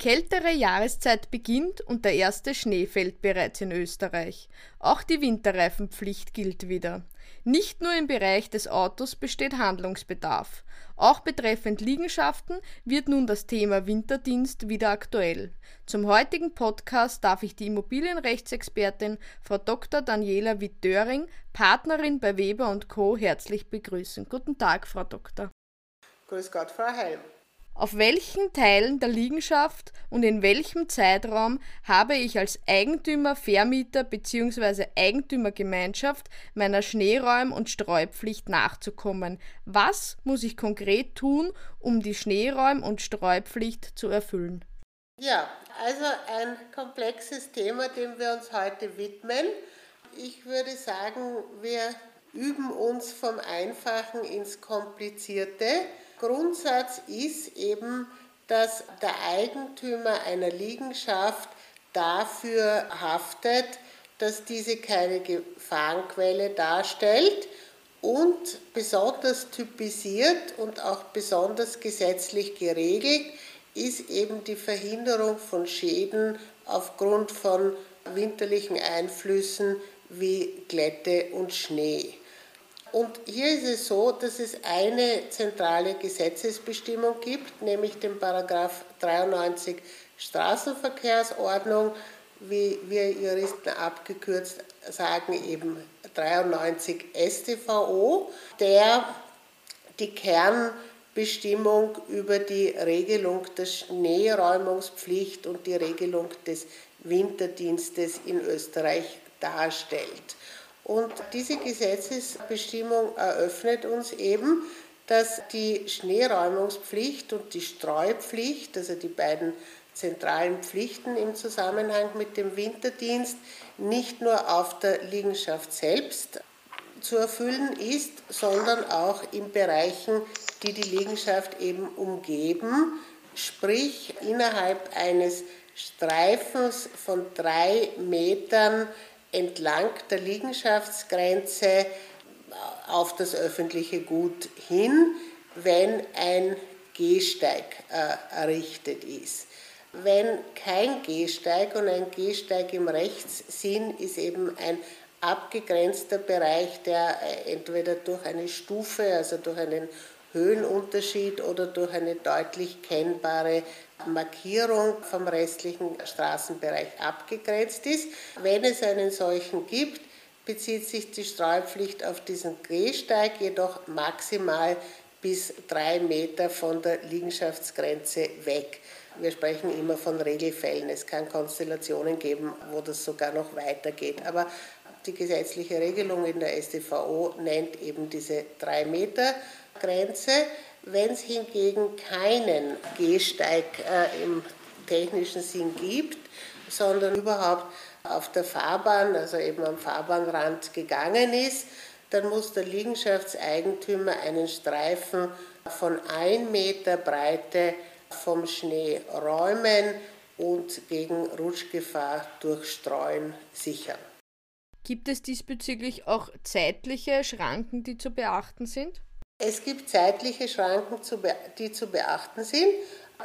kältere Jahreszeit beginnt und der erste Schnee fällt bereits in Österreich. Auch die Winterreifenpflicht gilt wieder. Nicht nur im Bereich des Autos besteht Handlungsbedarf. Auch betreffend Liegenschaften wird nun das Thema Winterdienst wieder aktuell. Zum heutigen Podcast darf ich die Immobilienrechtsexpertin Frau Dr. Daniela Witt-Döring, Partnerin bei Weber Co. herzlich begrüßen. Guten Tag, Frau Doktor. Grüß Gott, Frau Helm. Auf welchen Teilen der Liegenschaft und in welchem Zeitraum habe ich als Eigentümer, Vermieter bzw. Eigentümergemeinschaft meiner Schneeräum- und Streupflicht nachzukommen? Was muss ich konkret tun, um die Schneeräum- und Streupflicht zu erfüllen? Ja, also ein komplexes Thema, dem wir uns heute widmen. Ich würde sagen, wir üben uns vom Einfachen ins Komplizierte. Grundsatz ist eben, dass der Eigentümer einer Liegenschaft dafür haftet, dass diese keine Gefahrenquelle darstellt und besonders typisiert und auch besonders gesetzlich geregelt ist eben die Verhinderung von Schäden aufgrund von winterlichen Einflüssen wie Glätte und Schnee. Und hier ist es so, dass es eine zentrale Gesetzesbestimmung gibt, nämlich den Paragraph 93 Straßenverkehrsordnung, wie wir Juristen abgekürzt sagen, eben 93 StVO, der die Kernbestimmung über die Regelung der Schneeräumungspflicht und die Regelung des Winterdienstes in Österreich darstellt. Und diese Gesetzesbestimmung eröffnet uns eben, dass die Schneeräumungspflicht und die Streupflicht, also die beiden zentralen Pflichten im Zusammenhang mit dem Winterdienst, nicht nur auf der Liegenschaft selbst zu erfüllen ist, sondern auch in Bereichen, die die Liegenschaft eben umgeben, sprich innerhalb eines Streifens von drei Metern entlang der Liegenschaftsgrenze auf das öffentliche Gut hin, wenn ein Gehsteig äh, errichtet ist. Wenn kein Gehsteig und ein Gehsteig im Rechtssinn ist eben ein abgegrenzter Bereich, der äh, entweder durch eine Stufe, also durch einen Höhenunterschied oder durch eine deutlich kennbare Markierung vom restlichen Straßenbereich abgegrenzt ist. Wenn es einen solchen gibt, bezieht sich die Streupflicht auf diesen Gehsteig, jedoch maximal bis drei Meter von der Liegenschaftsgrenze weg. Wir sprechen immer von Regelfällen. Es kann Konstellationen geben, wo das sogar noch weitergeht. Aber die gesetzliche Regelung in der StVO nennt eben diese drei Meter Grenze. Wenn es hingegen keinen Gehsteig äh, im technischen Sinn gibt, sondern überhaupt auf der Fahrbahn, also eben am Fahrbahnrand gegangen ist, dann muss der Liegenschaftseigentümer einen Streifen von 1 Meter Breite vom Schnee räumen und gegen Rutschgefahr durch Streuen sichern. Gibt es diesbezüglich auch zeitliche Schranken, die zu beachten sind? Es gibt zeitliche Schranken, die zu beachten sind.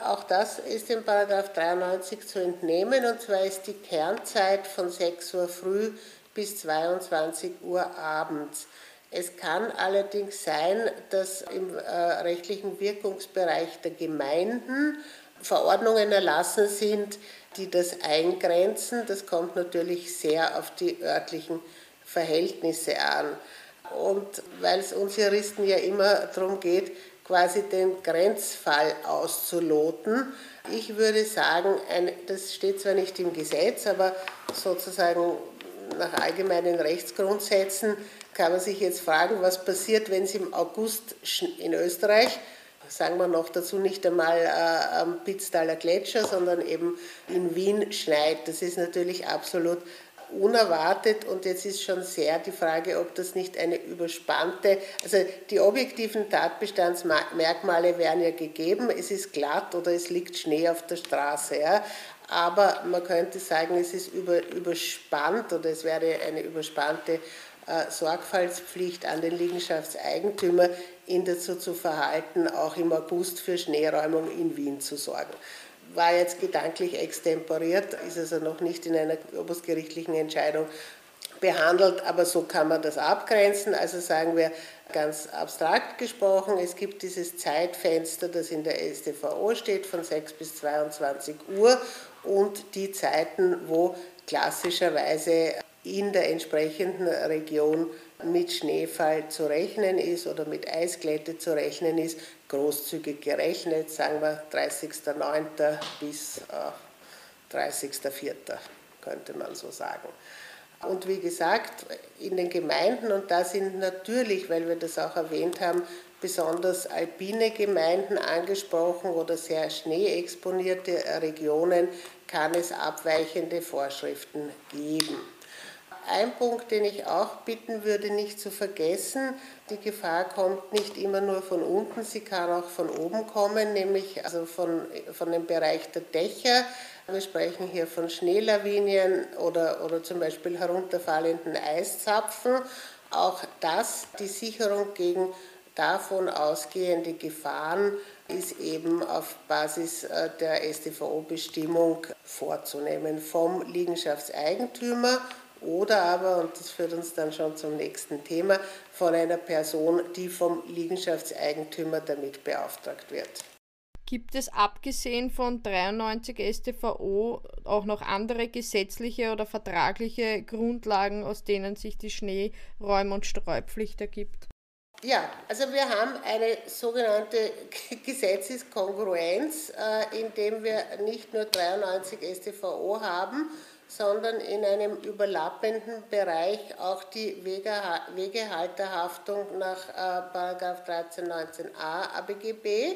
Auch das ist im Paragraph 93 zu entnehmen, und zwar ist die Kernzeit von 6 Uhr früh bis 22 Uhr abends. Es kann allerdings sein, dass im äh, rechtlichen Wirkungsbereich der Gemeinden Verordnungen erlassen sind, die das eingrenzen. Das kommt natürlich sehr auf die örtlichen Verhältnisse an. Und weil es uns Juristen ja immer darum geht, quasi den Grenzfall auszuloten, ich würde sagen, ein, das steht zwar nicht im Gesetz, aber sozusagen nach allgemeinen Rechtsgrundsätzen kann man sich jetzt fragen, was passiert, wenn es im August in Österreich, sagen wir noch dazu nicht einmal äh, am Pitztaler Gletscher, sondern eben in Wien schneit. Das ist natürlich absolut unerwartet. Und jetzt ist schon sehr die Frage, ob das nicht eine überspannte, also die objektiven Tatbestandsmerkmale wären ja gegeben, es ist glatt oder es liegt Schnee auf der Straße, ja, aber man könnte sagen, es ist über, überspannt oder es wäre eine überspannte äh, Sorgfaltspflicht an den Liegenschaftseigentümer, ihn dazu zu verhalten, auch im August für Schneeräumung in Wien zu sorgen war jetzt gedanklich extemporiert, ist also noch nicht in einer oberstgerichtlichen Entscheidung behandelt, aber so kann man das abgrenzen. Also sagen wir ganz abstrakt gesprochen, es gibt dieses Zeitfenster, das in der StVO steht, von 6 bis 22 Uhr und die Zeiten, wo klassischerweise in der entsprechenden Region mit Schneefall zu rechnen ist oder mit Eisglätte zu rechnen ist, großzügig gerechnet, sagen wir 30.09. bis äh, 30.04. könnte man so sagen. Und wie gesagt, in den Gemeinden, und da sind natürlich, weil wir das auch erwähnt haben, besonders alpine Gemeinden angesprochen oder sehr schneeexponierte Regionen, kann es abweichende Vorschriften geben. Ein Punkt, den ich auch bitten würde, nicht zu vergessen, die Gefahr kommt nicht immer nur von unten, sie kann auch von oben kommen, nämlich also von, von dem Bereich der Dächer. Wir sprechen hier von Schneelawinien oder, oder zum Beispiel herunterfallenden Eiszapfen. Auch das, die Sicherung gegen davon ausgehende Gefahren, ist eben auf Basis äh, der StVO-Bestimmung vorzunehmen vom Liegenschaftseigentümer oder aber, und das führt uns dann schon zum nächsten Thema, von einer Person, die vom Liegenschaftseigentümer damit beauftragt wird. Gibt es abgesehen von 93 StVO auch noch andere gesetzliche oder vertragliche Grundlagen, aus denen sich die Schneeräum- und Streupflicht ergibt? Ja, also wir haben eine sogenannte Gesetzeskongruenz, äh, indem wir nicht nur 93 StVO haben, sondern in einem überlappenden Bereich auch die Wegehalterhaftung nach äh, 1319a ABGB,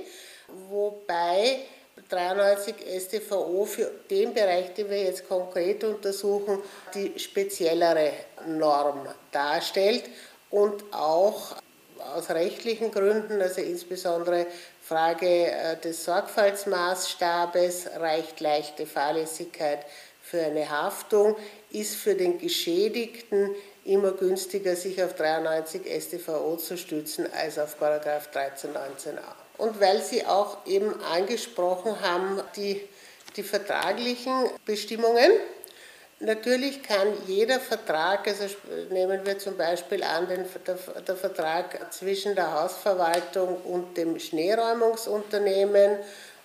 wobei 93 StVO für den Bereich, den wir jetzt konkret untersuchen, die speziellere Norm darstellt und auch aus rechtlichen Gründen, also insbesondere Frage äh, des Sorgfaltsmaßstabes, reicht leichte Fahrlässigkeit für eine Haftung ist für den Geschädigten immer günstiger, sich auf 93 StVO zu stützen, als auf 1319a. Und weil Sie auch eben angesprochen haben, die, die vertraglichen Bestimmungen, Natürlich kann jeder Vertrag, also nehmen wir zum Beispiel an den, der, der Vertrag zwischen der Hausverwaltung und dem Schneeräumungsunternehmen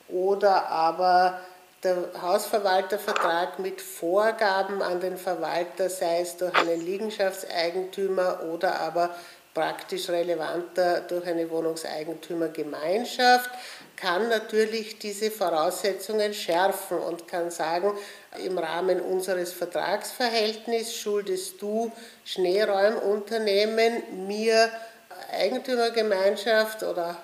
oder aber der Hausverwaltervertrag mit Vorgaben an den Verwalter, sei es durch einen Liegenschaftseigentümer oder aber praktisch relevanter durch eine Wohnungseigentümergemeinschaft, kann natürlich diese Voraussetzungen schärfen und kann sagen, im Rahmen unseres Vertragsverhältnisses schuldest du Schneeräumunternehmen mir Eigentümergemeinschaft oder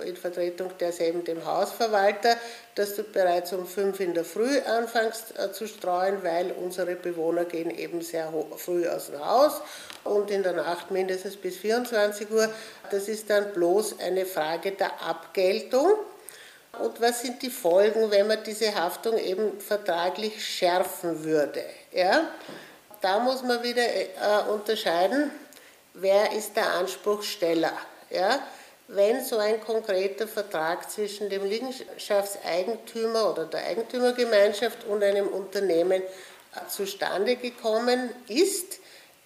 äh, in Vertretung derselben dem Hausverwalter, dass du bereits um fünf in der Früh anfängst äh, zu streuen, weil unsere Bewohner gehen eben sehr früh aus dem Haus und in der Nacht mindestens bis 24 Uhr. Das ist dann bloß eine Frage der Abgeltung. Und was sind die Folgen, wenn man diese Haftung eben vertraglich schärfen würde? Ja? Da muss man wieder äh, unterscheiden wer ist der Anspruchsteller. Ja? Wenn so ein konkreter Vertrag zwischen dem Liegenschaftseigentümer oder der Eigentümergemeinschaft und einem Unternehmen äh, zustande gekommen ist,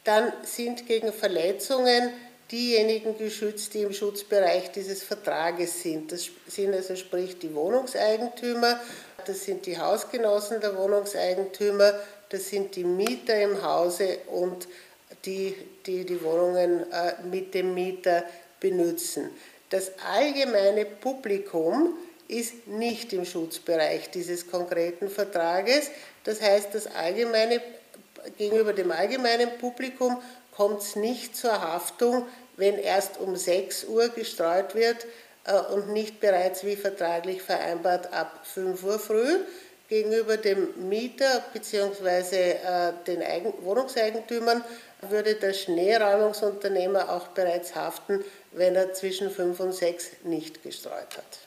dann sind gegen Verletzungen diejenigen geschützt, die im Schutzbereich dieses Vertrages sind. Das sind also sprich die Wohnungseigentümer, das sind die Hausgenossen der Wohnungseigentümer, das sind die Mieter im Hause und die die, die Wohnungen äh, mit dem Mieter benutzen. Das allgemeine Publikum ist nicht im Schutzbereich dieses konkreten Vertrages. Das heißt, das allgemeine, gegenüber dem allgemeinen Publikum kommt es nicht zur Haftung, wenn erst um 6 Uhr gestreut wird äh, und nicht bereits wie vertraglich vereinbart ab 5 Uhr früh. Gegenüber dem Mieter bzw. Äh, den Wohnungseigentümern würde der Schneeräumungsunternehmer auch bereits haften, wenn er zwischen 5 und 6 nicht gestreut hat.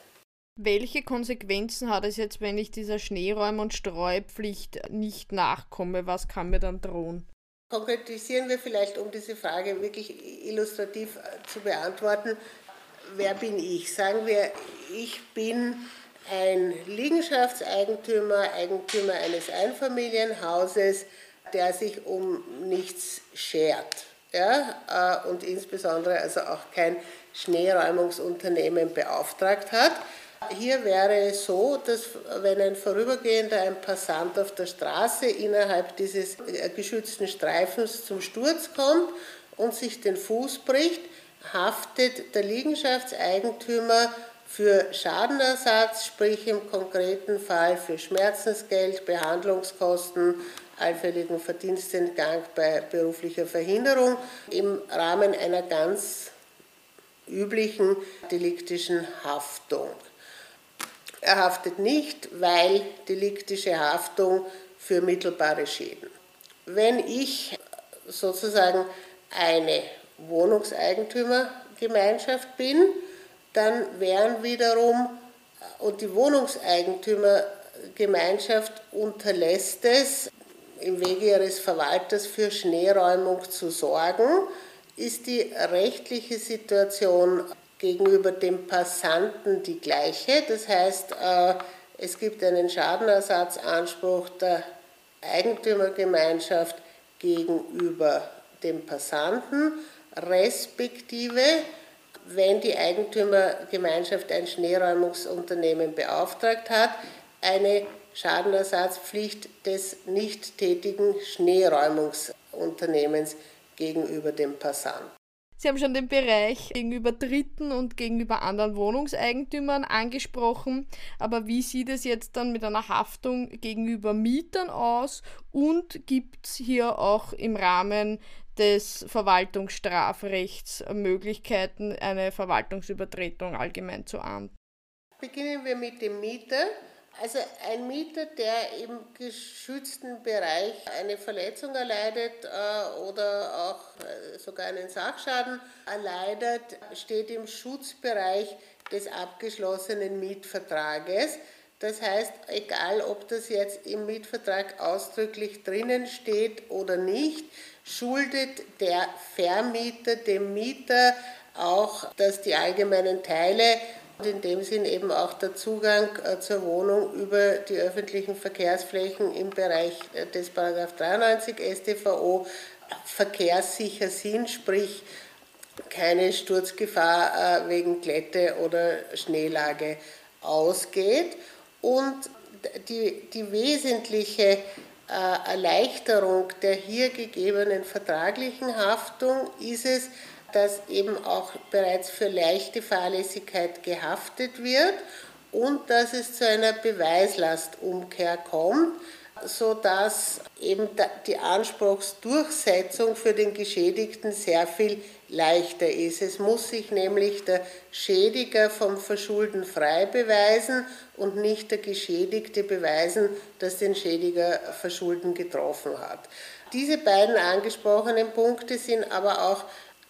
Welche Konsequenzen hat es jetzt, wenn ich dieser Schneeräum- und Streupflicht nicht nachkomme? Was kann mir dann drohen? Konkretisieren wir vielleicht, um diese Frage wirklich illustrativ äh, zu beantworten. Wer bin ich? Sagen wir, ich bin ein Liegenschaftseigentümer, Eigentümer eines Einfamilienhauses, der sich um nichts schert ja, äh, und insbesondere also auch kein Schneeräumungsunternehmen beauftragt hat. Hier wäre es so, dass wenn ein Vorübergehender, ein Passant auf der Straße innerhalb dieses äh, geschützten Streifens zum Sturz kommt und sich den Fuß bricht, haftet der Liegenschaftseigentümer für Schadenersatz, sprich im konkreten Fall für Schmerzensgeld, Behandlungskosten, allfälligen Verdienstentgang bei beruflicher Verhinderung im Rahmen einer ganz üblichen deliktischen Haftung. Er haftet nicht, weil deliktische Haftung für mittelbare Schäden. Wenn ich sozusagen eine Wohnungseigentümergemeinschaft bin, dann wären wiederum, und die Wohnungseigentümergemeinschaft unterlässt es, im Wege ihres Verwalters für Schneeräumung zu sorgen, ist die rechtliche Situation gegenüber dem Passanten die gleiche. Das heißt, äh, es gibt einen Schadenersatzanspruch der Eigentümergemeinschaft gegenüber dem Passanten, respektive wenn die Eigentümergemeinschaft ein Schneeräumungsunternehmen beauftragt hat, eine Schadenersatzpflicht des nicht tätigen Schneeräumungsunternehmens gegenüber dem Passant. Sie haben schon den Bereich gegenüber Dritten und gegenüber anderen Wohnungseigentümern angesprochen, aber wie sieht es jetzt dann mit einer Haftung gegenüber Mietern aus und gibt es hier auch im Rahmen des Verwaltungsstrafrechts Möglichkeiten, eine Verwaltungsübertretung allgemein zu ahnden? Beginnen wir mit dem Mieter. Also ein Mieter, der im geschützten Bereich eine Verletzung erleidet äh, oder auch äh, sogar einen Sachschaden erleidet, steht im Schutzbereich des abgeschlossenen Mietvertrages. Das heißt, egal ob das jetzt im Mietvertrag ausdrücklich drinnen steht oder nicht, schuldet der Vermieter dem Mieter auch, dass die allgemeinen Teile und in dem Sinn eben auch der Zugang äh, zur Wohnung über die öffentlichen Verkehrsflächen im Bereich äh, des 93 StVO verkehrssicher sind, sprich keine Sturzgefahr äh, wegen Glätte oder Schneelage ausgeht. Und die, die wesentliche Erleichterung der hier gegebenen vertraglichen Haftung ist es, dass eben auch bereits für leichte Fahrlässigkeit gehaftet wird und dass es zu einer Beweislastumkehr kommt, sodass eben die Anspruchsdurchsetzung für den Geschädigten sehr viel leichter ist. Es muss sich nämlich der Schädiger vom Verschulden frei beweisen und nicht der Geschädigte beweisen, dass den Schädiger Verschulden getroffen hat. Diese beiden angesprochenen Punkte sind aber auch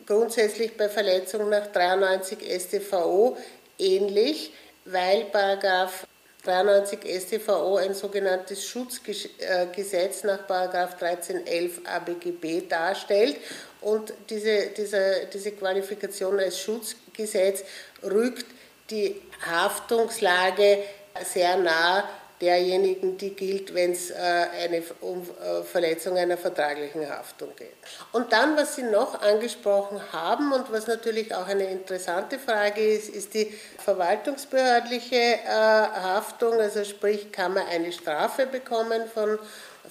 grundsätzlich bei Verletzungen nach 93 StVO ähnlich, weil Paragraph 93 StVO ein sogenanntes Schutzgesetz nach 1311 ABGB darstellt und diese, diese, diese Qualifikation als Schutzgesetz rückt die Haftungslage sehr nah derjenigen, die gilt, wenn es äh, eine um äh, Verletzung einer vertraglichen Haftung geht. Und dann, was Sie noch angesprochen haben und was natürlich auch eine interessante Frage ist, ist die verwaltungsbehördliche äh, Haftung. Also sprich, kann man eine Strafe bekommen von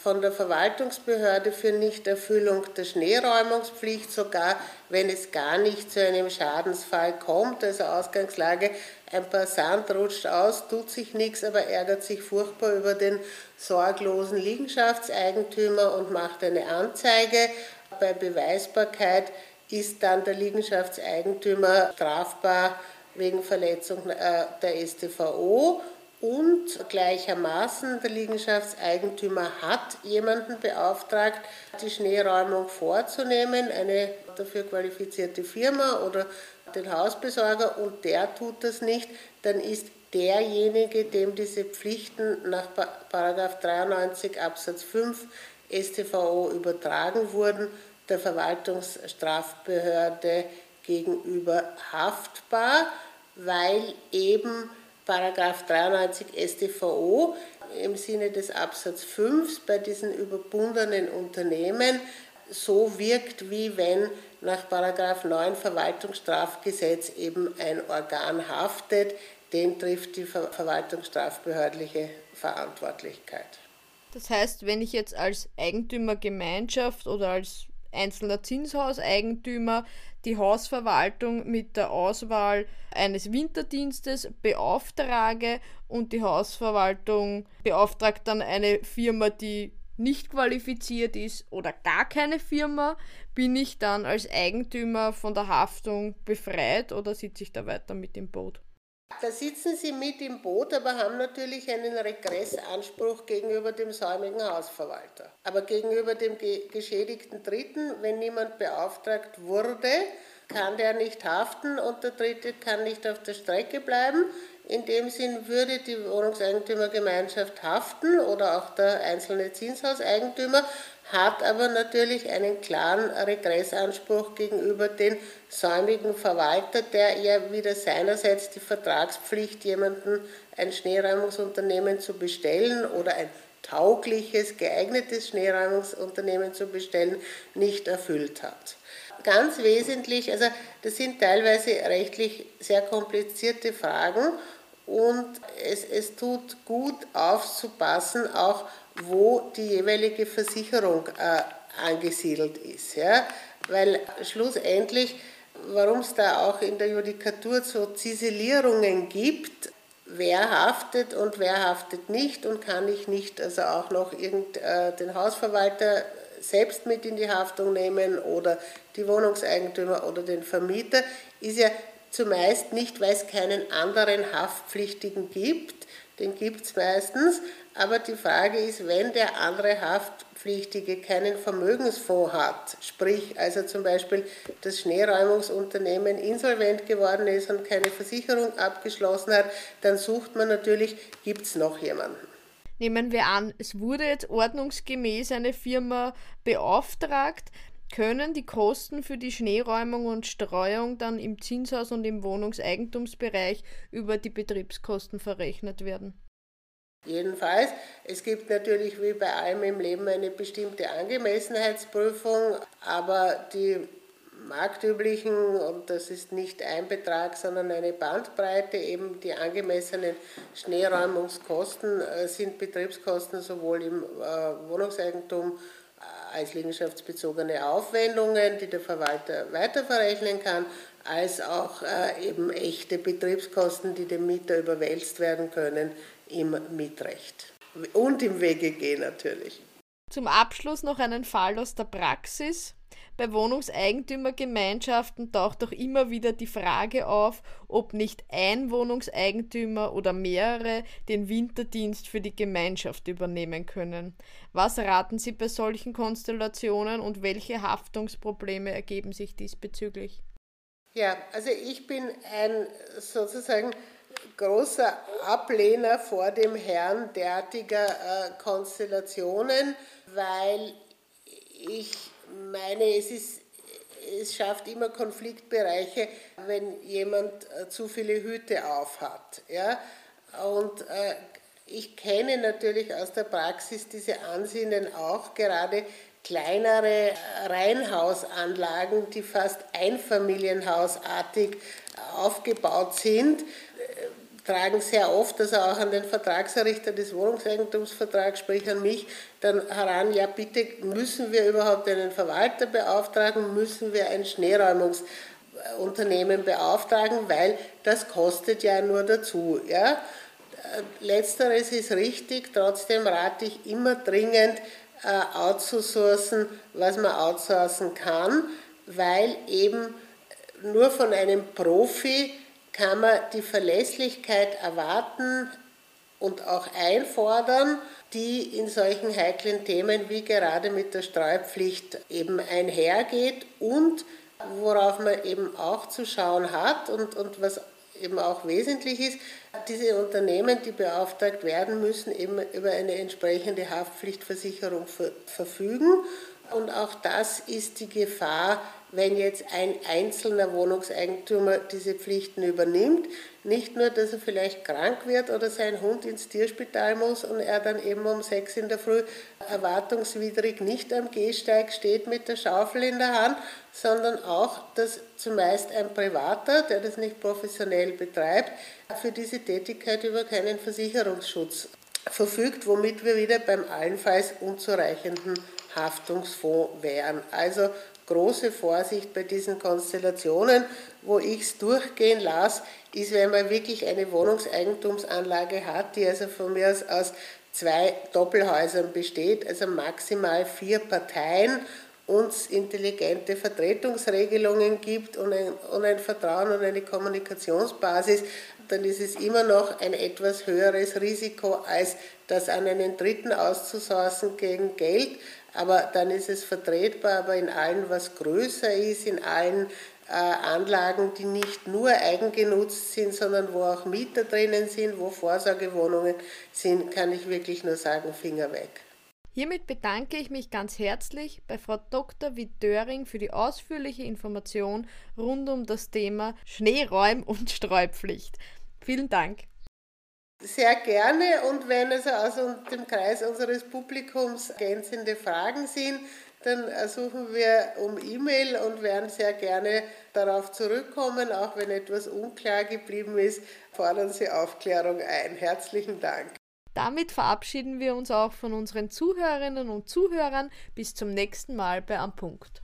von der Verwaltungsbehörde für Nichterfüllung der Schneeräumungspflicht, sogar wenn es gar nicht zu einem Schadensfall kommt. Also Ausgangslage, ein Passant rutscht aus, tut sich nichts, aber ärgert sich furchtbar über den sorglosen Liegenschaftseigentümer und macht eine Anzeige. Bei Beweisbarkeit ist dann der Liegenschaftseigentümer strafbar wegen Verletzung äh, der StVO und gleichermaßen der Liegenschaftseigentümer hat jemanden beauftragt, die Schneeräumung vorzunehmen, eine dafür qualifizierte Firma oder den Hausbesorger und der tut das nicht, dann ist derjenige, dem diese Pflichten nach 93 Absatz 5 StVO übertragen wurden, der Verwaltungsstrafbehörde gegenüber haftbar, weil eben Paragraph 93 StVO im Sinne des Absatz 5 bei diesen überbundenen Unternehmen so wirkt, wie wenn nach 9 Verwaltungsstrafgesetz eben ein Organ haftet, den trifft die verwaltungsstrafbehördliche Verantwortlichkeit. Das heißt, wenn ich jetzt als Eigentümergemeinschaft oder als einzelner Zinshauseigentümer die Hausverwaltung mit der Auswahl eines Winterdienstes beauftrage und die Hausverwaltung beauftragt dann eine Firma, die nicht qualifiziert ist oder gar keine Firma, bin ich dann als Eigentümer von der Haftung befreit oder sitze ich da weiter mit im Boot? Da sitzen Sie mit im Boot, aber haben natürlich einen Regressanspruch gegenüber dem säumigen Hausverwalter. Aber gegenüber dem geschädigten Dritten, wenn niemand beauftragt wurde, kann der nicht haften und der Dritte kann nicht auf der Strecke bleiben. In dem Sinn würde die Wohnungseigentümergemeinschaft haften oder auch der einzelne Zinshauseigentümer, hat aber natürlich einen klaren Regressanspruch gegenüber den säumigen Verwalter, der ja wieder seinerseits die Vertragspflicht, jemanden ein Schneeräumungsunternehmen zu bestellen oder ein taugliches, geeignetes Schneeräumungsunternehmen zu bestellen, nicht erfüllt hat. Ganz wesentlich, also das sind teilweise rechtlich sehr komplizierte Fragen und es, es tut gut aufzupassen, auch wo die jeweilige Versicherung äh, angesiedelt ist. Ja? Weil schlussendlich, warum es da auch in der Judikatur so Ziselierungen gibt, wer haftet und wer haftet nicht und kann ich nicht also auch noch irgend, äh, den Hausverwalter selbst mit in die Haftung nehmen oder die Wohnungseigentümer oder den Vermieter, ist ja zumeist nicht, weil es keinen anderen Haftpflichtigen gibt, den gibt es meistens, aber die Frage ist, wenn der andere Haftpflichtige keinen Vermögensfonds hat, sprich also zum Beispiel das Schneeräumungsunternehmen insolvent geworden ist und keine Versicherung abgeschlossen hat, dann sucht man natürlich, gibt es noch jemanden. Nehmen wir an, es wurde jetzt ordnungsgemäß eine Firma beauftragt, können die Kosten für die Schneeräumung und Streuung dann im Zinshaus und im Wohnungseigentumsbereich über die Betriebskosten verrechnet werden. Jedenfalls, es gibt natürlich wie bei allem im Leben eine bestimmte Angemessenheitsprüfung, aber die marktüblichen, und das ist nicht ein Betrag, sondern eine Bandbreite, eben die angemessenen Schneeräumungskosten äh, sind Betriebskosten sowohl im äh, Wohnungseigentum als liegenschaftsbezogene Aufwendungen, die der Verwalter weiterverrechnen kann, als auch eben echte Betriebskosten, die dem Mieter überwälzt werden können im Mietrecht und im WGG natürlich. Zum Abschluss noch einen Fall aus der Praxis. Bei Wohnungseigentümergemeinschaften taucht doch immer wieder die Frage auf, ob nicht ein Wohnungseigentümer oder mehrere den Winterdienst für die Gemeinschaft übernehmen können. Was raten Sie bei solchen Konstellationen und welche Haftungsprobleme ergeben sich diesbezüglich? Ja, also ich bin ein sozusagen großer Ablehner vor dem Herrn derartiger äh, Konstellationen, weil ich meine, es, ist, es schafft immer Konfliktbereiche, wenn jemand äh, zu viele Hüte aufhat. Ja? Und äh, ich kenne natürlich aus der Praxis diese Ansinnen auch, gerade kleinere Reihenhausanlagen, die fast einfamilienhausartig aufgebaut sind, tragen sehr oft, also auch an den Vertragserrichter des Wohnungseigentumsvertrags, sprich an mich, dann heran, ja bitte müssen wir überhaupt einen Verwalter beauftragen, müssen wir ein Schneeräumungsunternehmen beauftragen, weil das kostet ja nur dazu. Ja? Letzteres ist richtig, trotzdem rate ich immer dringend, äh, outzusourcen, was man outsourcen kann, weil eben nur von einem Profi kann man die Verlässlichkeit erwarten und auch einfordern, die in solchen heiklen Themen wie gerade mit der Streupflicht eben einhergeht und worauf man eben auch zu schauen hat und, und was eben auch wesentlich ist, diese Unternehmen, die beauftragt werden, müssen eben über eine entsprechende Haftpflichtversicherung verfügen. Und auch das ist die Gefahr, wenn jetzt ein einzelner Wohnungseigentümer diese Pflichten übernimmt. Nicht nur, dass er vielleicht krank wird oder sein Hund ins Tierspital muss und er dann eben um sechs in der Früh erwartungswidrig nicht am Gehsteig steht mit der Schaufel in der Hand, sondern auch, dass zumeist ein Privater, der das nicht professionell betreibt, für diese Tätigkeit über keinen Versicherungsschutz verfügt, womit wir wieder beim allenfalls unzureichenden Haftungsfonds wären. Also große Vorsicht bei diesen Konstellationen. Wo ich es durchgehen lasse, ist, wenn man wirklich eine Wohnungseigentumsanlage hat, die also von mir aus aus zwei Doppelhäusern besteht, also maximal vier Parteien uns intelligente Vertretungsregelungen gibt und ein, und ein Vertrauen und eine Kommunikationsbasis, dann ist es immer noch ein etwas höheres Risiko, als das an einen Dritten auszusourcen gegen Geld. Aber dann ist es vertretbar, aber in allen, was größer ist, in allen äh, Anlagen, die nicht nur eigengenutzt sind, sondern wo auch Mieter drinnen sind, wo Vorsorgewohnungen sind, kann ich wirklich nur sagen, Finger weg. Hiermit bedanke ich mich ganz herzlich bei Frau Dr. Witt-Döring für die ausführliche Information rund um das Thema Schneeräum- und Streupflicht. Vielen Dank. Sehr gerne und wenn es aus dem Kreis unseres Publikums ergänzende Fragen sind, dann suchen wir um E-Mail und werden sehr gerne darauf zurückkommen. Auch wenn etwas unklar geblieben ist, fordern Sie Aufklärung ein. Herzlichen Dank. Damit verabschieden wir uns auch von unseren Zuhörerinnen und Zuhörern. Bis zum nächsten Mal bei Am Punkt.